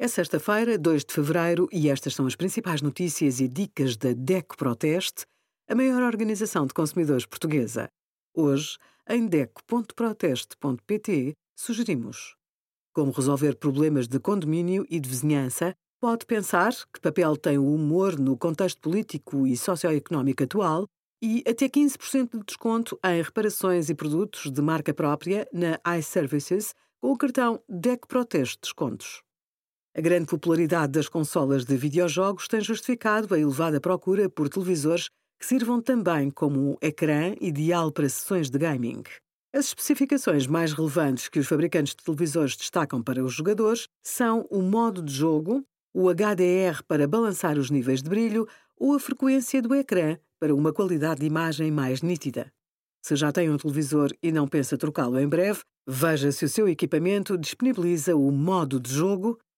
É sexta-feira, 2 de fevereiro, e estas são as principais notícias e dicas da DECO Proteste, a maior organização de consumidores portuguesa. Hoje, em DECO.proteste.pt, sugerimos como resolver problemas de condomínio e de vizinhança. Pode pensar que papel tem o humor no contexto político e socioeconómico atual e até 15% de desconto em reparações e produtos de marca própria na iServices com o cartão DEC Proteste Descontos. A grande popularidade das consolas de videojogos tem justificado a elevada procura por televisores que sirvam também como um ecrã ideal para sessões de gaming. As especificações mais relevantes que os fabricantes de televisores destacam para os jogadores são o modo de jogo, o HDR para balançar os níveis de brilho ou a frequência do ecrã para uma qualidade de imagem mais nítida. Se já tem um televisor e não pensa trocá-lo em breve, veja se o seu equipamento disponibiliza o modo de jogo